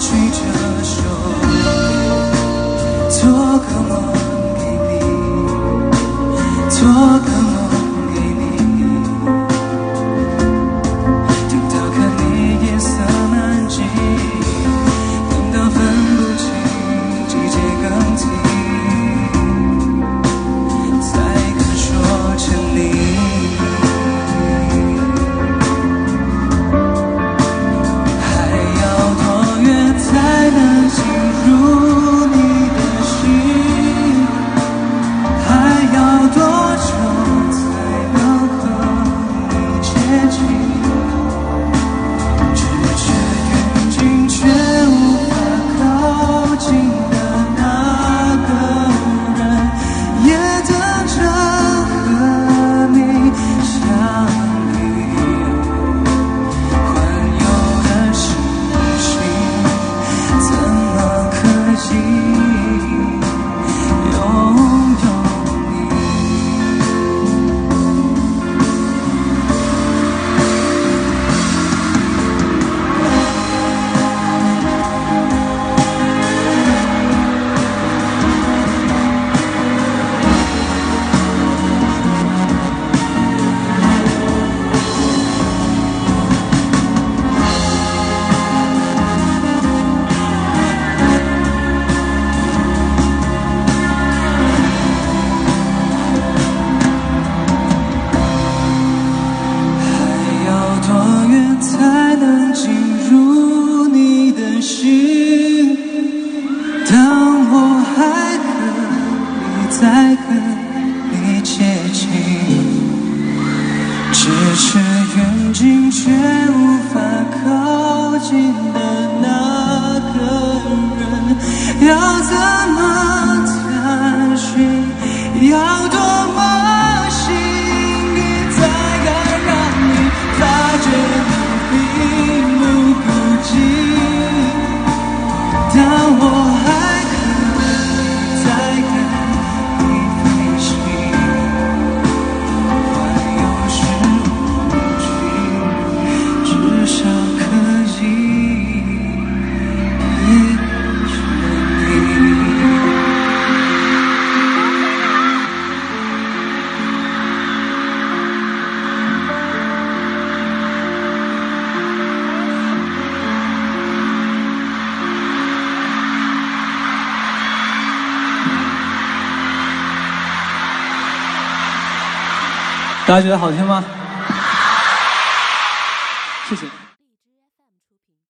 吹着手做个梦给你做个梦进入你的心还要多久才能和你接近是远近，却无法靠近。大家觉得好听吗？谢谢。